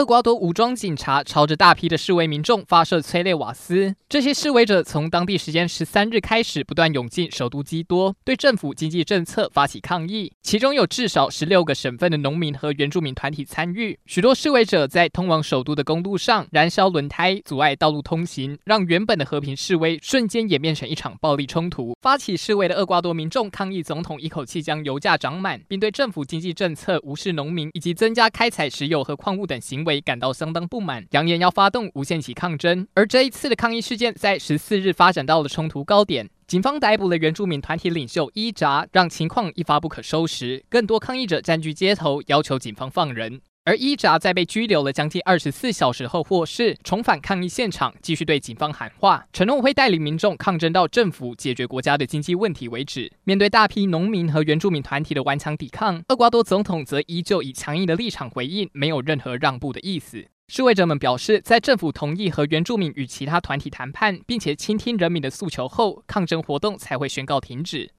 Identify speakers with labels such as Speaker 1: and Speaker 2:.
Speaker 1: 厄瓜多武装警察朝着大批的示威民众发射催泪瓦斯。这些示威者从当地时间十三日开始，不断涌进首都基多，对政府经济政策发起抗议。其中有至少十六个省份的农民和原住民团体参与。许多示威者在通往首都的公路上燃烧轮胎，阻碍道路通行，让原本的和平示威瞬间演变成一场暴力冲突。发起示威的厄瓜多民众抗议总统一口气将油价涨满，并对政府经济政策无视农民以及增加开采石油和矿物等行为。为感到相当不满，扬言要发动无限期抗争。而这一次的抗议事件在十四日发展到了冲突高点，警方逮捕了原住民团体领袖伊扎，让情况一发不可收拾。更多抗议者占据街头，要求警方放人。而伊扎在被拘留了将近二十四小时后获释，重返抗议现场，继续对警方喊话，承诺会带领民众抗争到政府解决国家的经济问题为止。面对大批农民和原住民团体的顽强抵抗，厄瓜多总统则依旧以强硬的立场回应，没有任何让步的意思。示威者们表示，在政府同意和原住民与其他团体谈判，并且倾听人民的诉求后，抗争活动才会宣告停止。